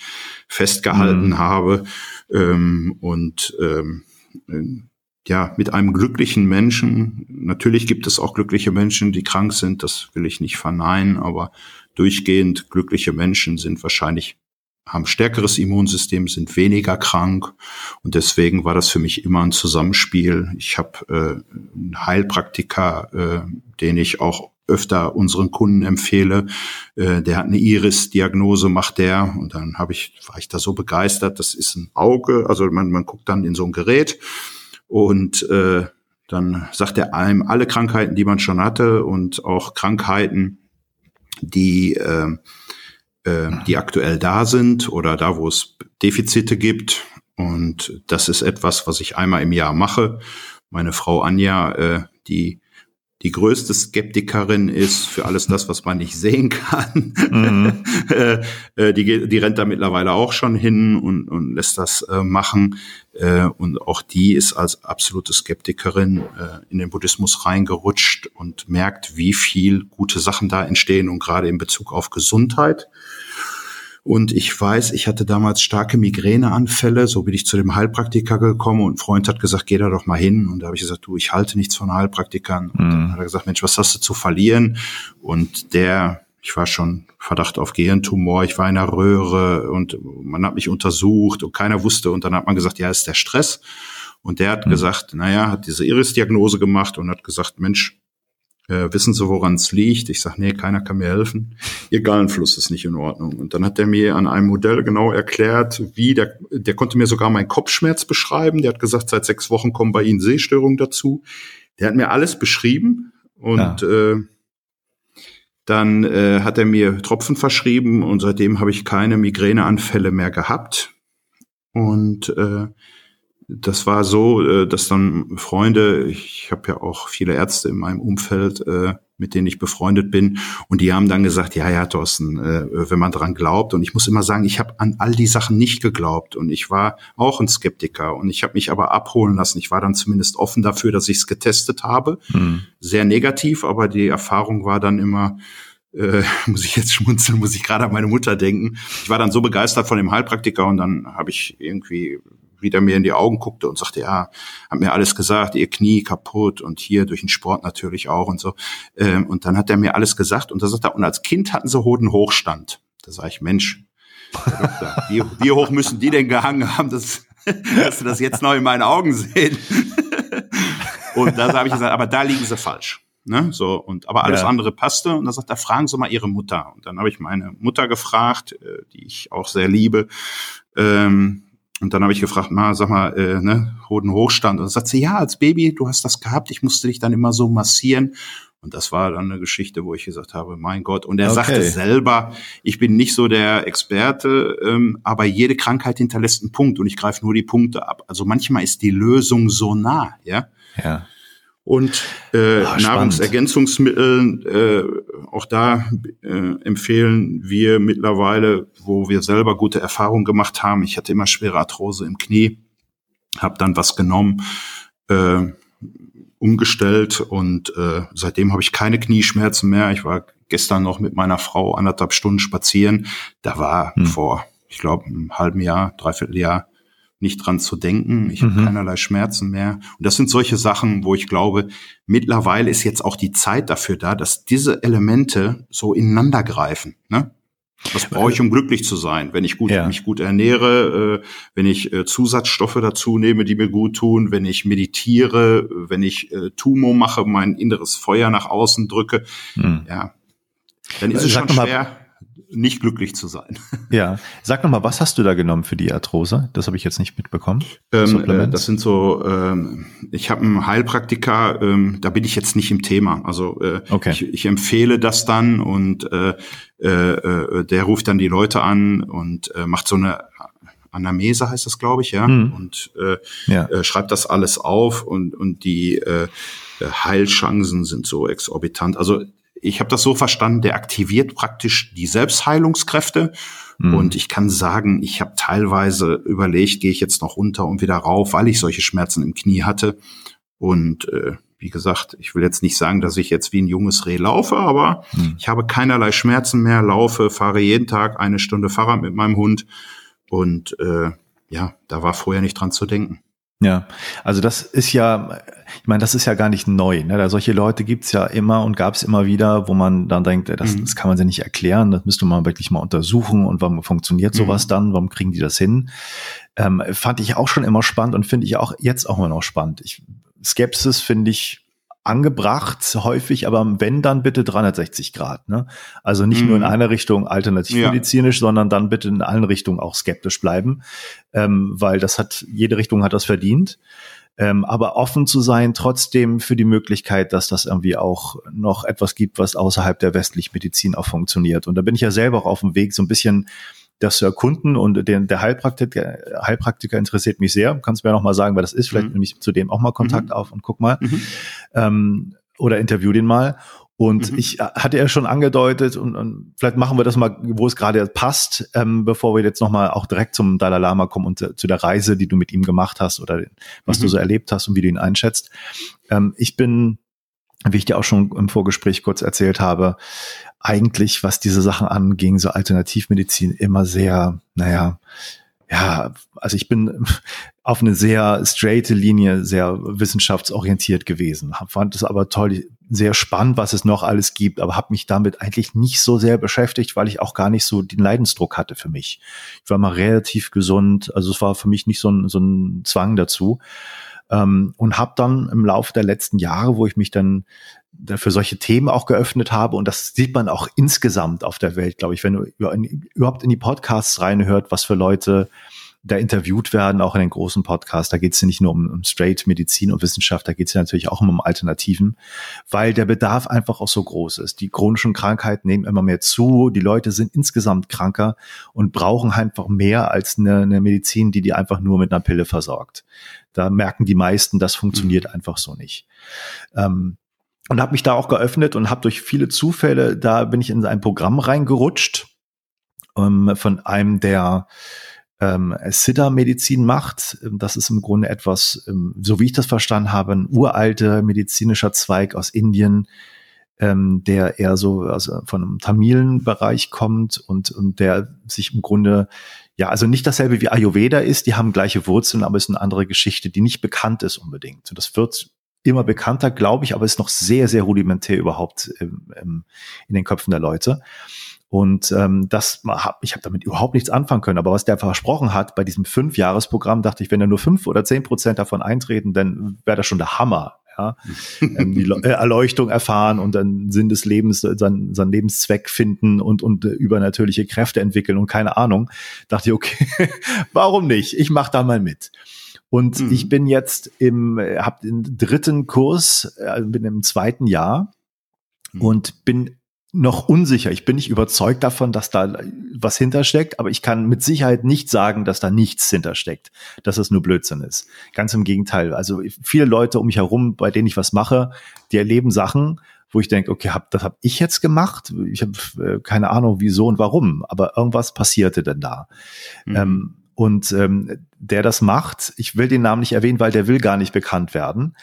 festgehalten hm. habe. Ähm, und ähm, ja, mit einem glücklichen Menschen, natürlich gibt es auch glückliche Menschen, die krank sind, das will ich nicht verneinen, aber durchgehend glückliche Menschen sind wahrscheinlich haben stärkeres Immunsystem, sind weniger krank und deswegen war das für mich immer ein Zusammenspiel. Ich habe äh, einen Heilpraktiker, äh, den ich auch öfter unseren Kunden empfehle. Äh, der hat eine Iris-Diagnose, macht der und dann habe ich war ich da so begeistert. Das ist ein Auge, also man man guckt dann in so ein Gerät und äh, dann sagt er einem alle Krankheiten, die man schon hatte und auch Krankheiten, die äh, äh, die aktuell da sind oder da, wo es Defizite gibt. Und das ist etwas, was ich einmal im Jahr mache. Meine Frau Anja, äh, die die größte Skeptikerin ist für alles das, was man nicht sehen kann. Mhm. Äh, äh, die, die rennt da mittlerweile auch schon hin und, und lässt das äh, machen. Äh, und auch die ist als absolute Skeptikerin in den Buddhismus reingerutscht und merkt, wie viel gute Sachen da entstehen und gerade in Bezug auf Gesundheit. Und ich weiß, ich hatte damals starke Migräneanfälle, so bin ich zu dem Heilpraktiker gekommen und ein Freund hat gesagt, geh da doch mal hin. Und da habe ich gesagt, du, ich halte nichts von Heilpraktikern. Und dann mhm. hat er gesagt, Mensch, was hast du zu verlieren? Und der, ich war schon Verdacht auf Gehirntumor, ich war in der Röhre und man hat mich untersucht und keiner wusste. Und dann hat man gesagt, ja, ist der Stress. Und der hat mhm. gesagt, naja, hat diese Iris-Diagnose gemacht und hat gesagt, Mensch, äh, wissen Sie, woran es liegt? Ich sage, nee, keiner kann mir helfen. Ihr Gallenfluss ist nicht in Ordnung. Und dann hat er mir an einem Modell genau erklärt, wie der, der konnte mir sogar meinen Kopfschmerz beschreiben. Der hat gesagt, seit sechs Wochen kommen bei Ihnen Sehstörungen dazu. Der hat mir alles beschrieben und ja. äh, dann äh, hat er mir Tropfen verschrieben und seitdem habe ich keine Migräneanfälle mehr gehabt. Und äh, das war so, äh, dass dann Freunde, ich habe ja auch viele Ärzte in meinem Umfeld, äh, mit denen ich befreundet bin. Und die haben dann gesagt, ja, ja, Thorsten, äh, wenn man dran glaubt. Und ich muss immer sagen, ich habe an all die Sachen nicht geglaubt. Und ich war auch ein Skeptiker. Und ich habe mich aber abholen lassen. Ich war dann zumindest offen dafür, dass ich es getestet habe. Mhm. Sehr negativ, aber die Erfahrung war dann immer, äh, muss ich jetzt schmunzeln, muss ich gerade an meine Mutter denken. Ich war dann so begeistert von dem Heilpraktiker und dann habe ich irgendwie wieder mir in die Augen guckte und sagte, ja, hat mir alles gesagt, ihr Knie kaputt und hier durch den Sport natürlich auch und so. Ähm, und dann hat er mir alles gesagt und da sagt er, und als Kind hatten sie Hodenhochstand. Da sage ich, Mensch, wie, wie hoch müssen die denn gehangen haben, dass, dass sie das jetzt noch in meinen Augen sehen? und da habe ich gesagt, aber da liegen sie falsch. Ne, so und aber alles ja. andere passte und da sagt er, fragen Sie mal Ihre Mutter. Und dann habe ich meine Mutter gefragt, äh, die ich auch sehr liebe, ähm, und dann habe ich gefragt, ma, sag mal, äh, ne, Hodenhochstand. Und dann sagt sie, ja, als Baby, du hast das gehabt, ich musste dich dann immer so massieren. Und das war dann eine Geschichte, wo ich gesagt habe, mein Gott. Und er okay. sagte selber, ich bin nicht so der Experte, ähm, aber jede Krankheit hinterlässt einen Punkt und ich greife nur die Punkte ab. Also manchmal ist die Lösung so nah, ja. Ja. Und äh, oh, Nahrungsergänzungsmittel, äh, auch da äh, empfehlen wir mittlerweile, wo wir selber gute Erfahrungen gemacht haben. Ich hatte immer schwere Arthrose im Knie, habe dann was genommen, äh, umgestellt und äh, seitdem habe ich keine Knieschmerzen mehr. Ich war gestern noch mit meiner Frau anderthalb Stunden spazieren. Da war hm. vor, ich glaube, einem halben Jahr, dreiviertel Jahr nicht dran zu denken. Ich mhm. habe keinerlei Schmerzen mehr. Und das sind solche Sachen, wo ich glaube, mittlerweile ist jetzt auch die Zeit dafür da, dass diese Elemente so ineinander greifen. Ne? Was brauche ich, um glücklich zu sein? Wenn ich gut, ja. mich gut ernähre, äh, wenn ich äh, Zusatzstoffe dazu nehme, die mir gut tun, wenn ich meditiere, wenn ich äh, Tumo mache, mein inneres Feuer nach außen drücke, mhm. ja, dann ist es schon schwer nicht glücklich zu sein. Ja, sag noch mal, was hast du da genommen für die Arthrose? Das habe ich jetzt nicht mitbekommen. Ähm, äh, das sind so, ähm, ich habe einen Heilpraktiker, ähm, da bin ich jetzt nicht im Thema. Also äh, okay. ich, ich empfehle das dann und äh, äh, äh, der ruft dann die Leute an und macht so eine Anamese heißt das, glaube ich, ja, hm. und ja. Schreibt das alles auf und und die Heilchancen sind so exorbitant. Also ich habe das so verstanden, der aktiviert praktisch die Selbstheilungskräfte. Mhm. Und ich kann sagen, ich habe teilweise überlegt, gehe ich jetzt noch runter und wieder rauf, weil ich solche Schmerzen im Knie hatte. Und äh, wie gesagt, ich will jetzt nicht sagen, dass ich jetzt wie ein junges Reh laufe, aber mhm. ich habe keinerlei Schmerzen mehr, laufe, fahre jeden Tag eine Stunde Fahrrad mit meinem Hund. Und äh, ja, da war vorher nicht dran zu denken. Ja, also das ist ja, ich meine, das ist ja gar nicht neu. Ne? Da solche Leute gibt's ja immer und gab's immer wieder, wo man dann denkt, das, mhm. das kann man sich nicht erklären, das müsste man wirklich mal untersuchen und warum funktioniert sowas mhm. dann, warum kriegen die das hin? Ähm, fand ich auch schon immer spannend und finde ich auch jetzt auch immer noch spannend. Ich, Skepsis finde ich angebracht, häufig, aber wenn, dann bitte 360 Grad. Ne? Also nicht mm. nur in mhm. einer Richtung alternativmedizinisch, ja. sondern dann bitte in allen Richtungen auch skeptisch bleiben, ähm, weil das hat, jede Richtung hat das verdient. Ähm, aber offen zu sein, trotzdem für die Möglichkeit, dass das irgendwie auch noch etwas gibt, was außerhalb der westlichen Medizin auch funktioniert. Und da bin ich ja selber auch auf dem Weg, so ein bisschen das zu erkunden und den, der Heilpraktiker, Heilpraktiker interessiert mich sehr. Kannst mir noch mal sagen, wer das ist? Vielleicht mhm. nehme ich zu dem auch mal Kontakt mhm. auf und guck mal. Mhm. Ähm, oder interview den mal. Und mhm. ich äh, hatte ja schon angedeutet, und, und vielleicht machen wir das mal, wo es gerade passt, ähm, bevor wir jetzt nochmal auch direkt zum Dalai Lama kommen und zu, zu der Reise, die du mit ihm gemacht hast oder was du mhm. so erlebt hast und wie du ihn einschätzt. Ähm, ich bin, wie ich dir auch schon im Vorgespräch kurz erzählt habe, eigentlich, was diese Sachen anging, so Alternativmedizin immer sehr, naja, ja, also ich bin auf eine sehr straighte Linie, sehr wissenschaftsorientiert gewesen. Fand es aber toll, sehr spannend, was es noch alles gibt, aber habe mich damit eigentlich nicht so sehr beschäftigt, weil ich auch gar nicht so den Leidensdruck hatte für mich. Ich war mal relativ gesund, also es war für mich nicht so ein, so ein Zwang dazu. Ähm, und habe dann im Laufe der letzten Jahre, wo ich mich dann für solche Themen auch geöffnet habe. Und das sieht man auch insgesamt auf der Welt, glaube ich, wenn du überhaupt in die Podcasts reinhört, was für Leute da interviewt werden, auch in den großen Podcasts. Da geht es ja nicht nur um, um Straight Medizin und Wissenschaft, da geht es ja natürlich auch um Alternativen, weil der Bedarf einfach auch so groß ist. Die chronischen Krankheiten nehmen immer mehr zu, die Leute sind insgesamt kranker und brauchen einfach mehr als eine, eine Medizin, die die einfach nur mit einer Pille versorgt. Da merken die meisten, das funktioniert mhm. einfach so nicht. Ähm, und habe mich da auch geöffnet und habe durch viele Zufälle, da bin ich in ein Programm reingerutscht ähm, von einem, der ähm, Siddha-Medizin macht. Das ist im Grunde etwas, ähm, so wie ich das verstanden habe, ein uralter medizinischer Zweig aus Indien, ähm, der eher so also von einem tamilen Bereich kommt und, und der sich im Grunde ja, also nicht dasselbe wie Ayurveda ist, die haben gleiche Wurzeln, aber es ist eine andere Geschichte, die nicht bekannt ist unbedingt. Und das wird immer bekannter, glaube ich, aber ist noch sehr, sehr rudimentär überhaupt im, im, in den Köpfen der Leute. Und ähm, das hab, ich habe damit überhaupt nichts anfangen können. Aber was der versprochen hat bei diesem Fünf-Jahres-Programm, dachte ich, wenn er nur fünf oder zehn Prozent davon eintreten, dann wäre das schon der Hammer. Ja? ähm, die äh, Erleuchtung erfahren und dann Sinn des Lebens, seinen, seinen Lebenszweck finden und, und äh, übernatürliche Kräfte entwickeln und keine Ahnung. Dachte ich, okay, warum nicht? Ich mache da mal mit. Und mhm. ich bin jetzt im, äh, habe den dritten Kurs, äh, bin im zweiten Jahr mhm. und bin noch unsicher. Ich bin nicht überzeugt davon, dass da was hintersteckt, aber ich kann mit Sicherheit nicht sagen, dass da nichts hintersteckt, dass es nur Blödsinn ist. Ganz im Gegenteil. Also viele Leute um mich herum, bei denen ich was mache, die erleben Sachen, wo ich denke, okay, hab, das habe ich jetzt gemacht. Ich habe äh, keine Ahnung, wieso und warum, aber irgendwas passierte denn da. Mhm. Ähm, und ähm, der das macht, ich will den Namen nicht erwähnen, weil der will gar nicht bekannt werden.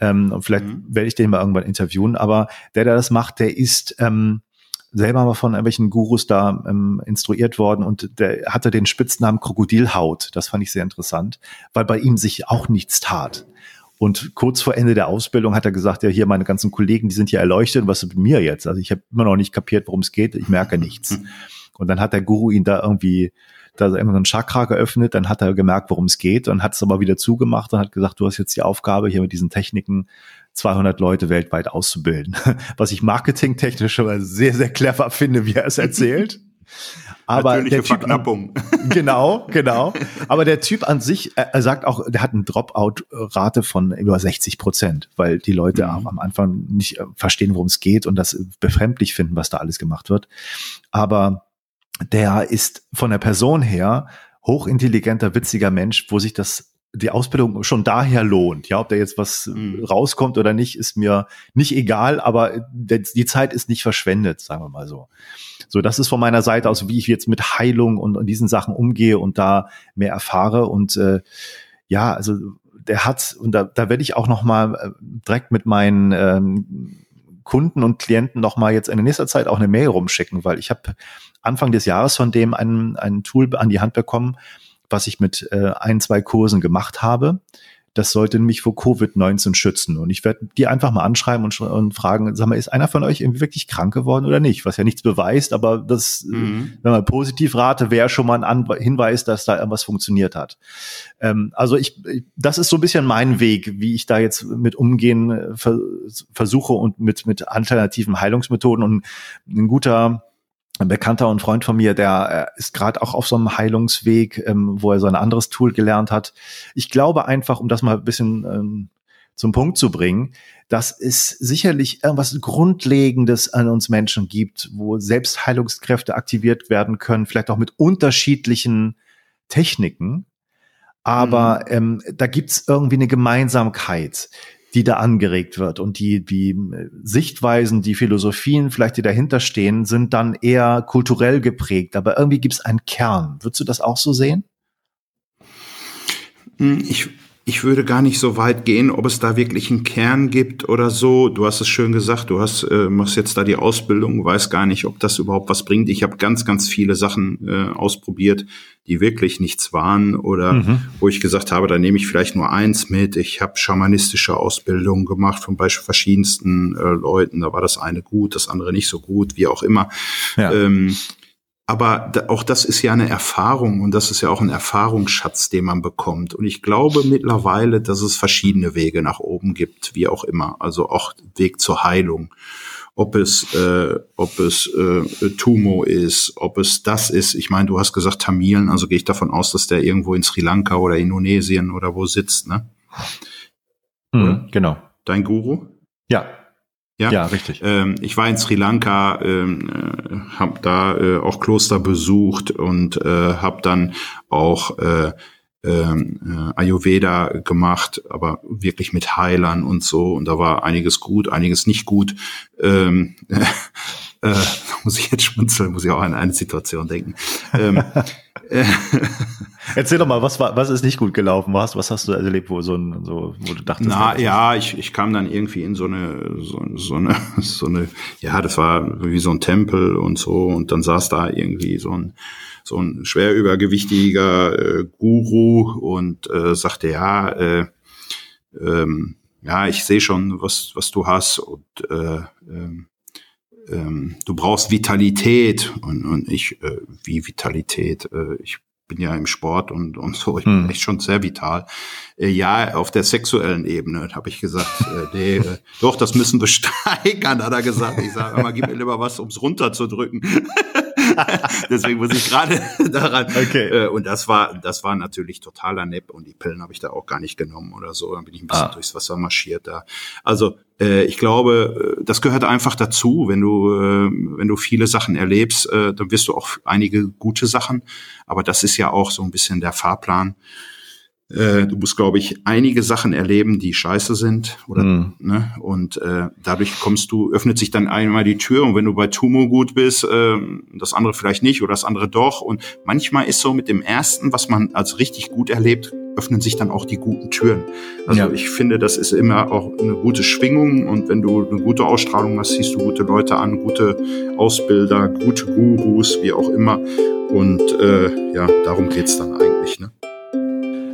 Ähm, und vielleicht mhm. werde ich den mal irgendwann interviewen, aber der, der das macht, der ist ähm, selber mal von irgendwelchen Gurus da ähm, instruiert worden und der hatte den Spitznamen Krokodilhaut. Das fand ich sehr interessant, weil bei ihm sich auch nichts tat. Und kurz vor Ende der Ausbildung hat er gesagt, ja, hier meine ganzen Kollegen, die sind hier erleuchtet, was ist mit mir jetzt? Also ich habe immer noch nicht kapiert, worum es geht, ich merke nichts. Und dann hat der Guru ihn da irgendwie da immer so ein Chakra geöffnet, dann hat er gemerkt, worum es geht und hat es aber wieder zugemacht und hat gesagt, du hast jetzt die Aufgabe, hier mit diesen Techniken 200 Leute weltweit auszubilden. Was ich marketingtechnisch schon mal sehr, sehr clever finde, wie er es erzählt. Aber Natürliche der typ Verknappung. An, genau, genau. Aber der Typ an sich, er sagt auch, der hat eine Dropout-Rate von über 60 Prozent, weil die Leute mhm. am Anfang nicht äh, verstehen, worum es geht und das befremdlich finden, was da alles gemacht wird. Aber der ist von der Person her hochintelligenter, witziger Mensch, wo sich das die Ausbildung schon daher lohnt. Ja, ob da jetzt was mhm. rauskommt oder nicht, ist mir nicht egal, aber die Zeit ist nicht verschwendet, sagen wir mal so. So, das ist von meiner Seite aus, wie ich jetzt mit Heilung und, und diesen Sachen umgehe und da mehr erfahre. Und äh, ja, also der hat, und da, da werde ich auch noch mal äh, direkt mit meinen ähm, Kunden und Klienten noch mal jetzt in der nächster Zeit auch eine Mail rumschicken, weil ich habe Anfang des Jahres von dem ein, ein Tool an die Hand bekommen, was ich mit äh, ein, zwei Kursen gemacht habe. Das sollte mich vor Covid-19 schützen. Und ich werde die einfach mal anschreiben und, und, fragen, sag mal, ist einer von euch irgendwie wirklich krank geworden oder nicht? Was ja nichts beweist, aber das, mhm. wenn man positiv rate, wäre schon mal ein An Hinweis, dass da irgendwas funktioniert hat. Ähm, also ich, das ist so ein bisschen mein Weg, wie ich da jetzt mit umgehen äh, ver versuche und mit, mit alternativen Heilungsmethoden. Und ein guter ein Bekannter und Freund von mir, der äh, ist gerade auch auf so einem Heilungsweg, ähm, wo er so ein anderes Tool gelernt hat. Ich glaube einfach, um das mal ein bisschen ähm, zum Punkt zu bringen, dass es sicherlich irgendwas Grundlegendes an uns Menschen gibt, wo Selbstheilungskräfte aktiviert werden können, vielleicht auch mit unterschiedlichen Techniken. Aber mhm. ähm, da gibt's irgendwie eine Gemeinsamkeit die da angeregt wird. Und die, die Sichtweisen, die Philosophien vielleicht, die dahinter stehen, sind dann eher kulturell geprägt. Aber irgendwie gibt es einen Kern. Würdest du das auch so sehen? Hm, ich ich würde gar nicht so weit gehen, ob es da wirklich einen Kern gibt oder so. Du hast es schön gesagt, du hast, äh, machst jetzt da die Ausbildung, weiß gar nicht, ob das überhaupt was bringt. Ich habe ganz, ganz viele Sachen äh, ausprobiert, die wirklich nichts waren oder mhm. wo ich gesagt habe, da nehme ich vielleicht nur eins mit. Ich habe schamanistische Ausbildungen gemacht von beispielsweise verschiedensten äh, Leuten. Da war das eine gut, das andere nicht so gut, wie auch immer. Ja. Ähm, aber auch das ist ja eine Erfahrung und das ist ja auch ein Erfahrungsschatz, den man bekommt. Und ich glaube mittlerweile, dass es verschiedene Wege nach oben gibt, wie auch immer. Also auch Weg zur Heilung. Ob es, äh, ob es äh, Tumo ist, ob es das ist. Ich meine, du hast gesagt Tamilen, also gehe ich davon aus, dass der irgendwo in Sri Lanka oder Indonesien oder wo sitzt, ne? Mhm, genau. Dein Guru? Ja, ja, ja richtig. Ähm, ich war in Sri Lanka, ähm, äh, habe da äh, auch Kloster besucht und äh, habe dann auch äh, ähm, äh, Ayurveda gemacht, aber wirklich mit Heilern und so. Und da war einiges gut, einiges nicht gut. Ähm, äh, muss ich jetzt schmunzeln, muss ich auch an eine Situation denken. ähm, äh, Erzähl doch mal, was war, was ist nicht gut gelaufen? Was, was hast du erlebt, wo so ein, so, wo du dachtest? Na ja, ich, ich kam dann irgendwie in so eine, so, so eine, so eine, ja, das war wie so ein Tempel und so, und dann saß da irgendwie so ein, so ein schwer übergewichtiger äh, Guru und äh, sagte, ja, äh, ähm, ja, ich sehe schon, was, was du hast und äh, ähm, ähm, du brauchst Vitalität und, und ich, äh, wie Vitalität? Äh, ich bin ja im Sport und, und so, ich bin hm. echt schon sehr vital. Äh, ja, auf der sexuellen Ebene habe ich gesagt, äh, nee, äh, doch, das müssen wir steigern, hat er gesagt. Ich sage immer, gib mir lieber was, ums runterzudrücken. Deswegen muss ich gerade daran. Okay. Äh, und das war, das war natürlich totaler Nepp und die Pillen habe ich da auch gar nicht genommen oder so. Dann bin ich ein bisschen ah. durchs Wasser marschiert da. Also äh, ich glaube, äh, das gehört einfach dazu. Wenn du, wenn du viele Sachen erlebst, dann wirst du auch einige gute Sachen. Aber das ist ja auch so ein bisschen der Fahrplan. Äh, du musst, glaube ich, einige Sachen erleben, die scheiße sind. Oder, mhm. ne? Und äh, dadurch kommst du, öffnet sich dann einmal die Tür und wenn du bei Tumo gut bist, äh, das andere vielleicht nicht oder das andere doch. Und manchmal ist so mit dem ersten, was man als richtig gut erlebt, öffnen sich dann auch die guten Türen. Also ja. ich finde, das ist immer auch eine gute Schwingung und wenn du eine gute Ausstrahlung hast, siehst du gute Leute an, gute Ausbilder, gute Gurus, wie auch immer. Und äh, ja, darum geht's dann eigentlich. Ne?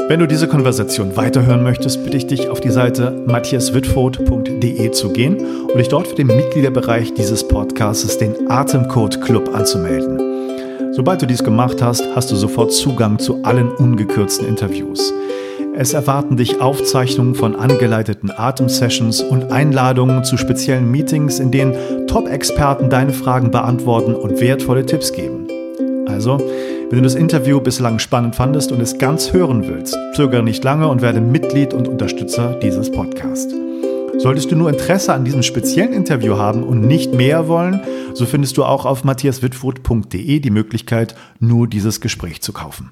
Wenn du diese Konversation weiterhören möchtest, bitte ich dich auf die Seite matthiaswitford.de zu gehen und dich dort für den Mitgliederbereich dieses Podcasts, den Atemcode Club, anzumelden. Sobald du dies gemacht hast, hast du sofort Zugang zu allen ungekürzten Interviews. Es erwarten dich Aufzeichnungen von angeleiteten Atemsessions und Einladungen zu speziellen Meetings, in denen Top-Experten deine Fragen beantworten und wertvolle Tipps geben. Also, wenn du das Interview bislang spannend fandest und es ganz hören willst, zögere nicht lange und werde Mitglied und Unterstützer dieses Podcasts. Solltest du nur Interesse an diesem speziellen Interview haben und nicht mehr wollen, so findest du auch auf matthiaswitfurt.de die Möglichkeit, nur dieses Gespräch zu kaufen.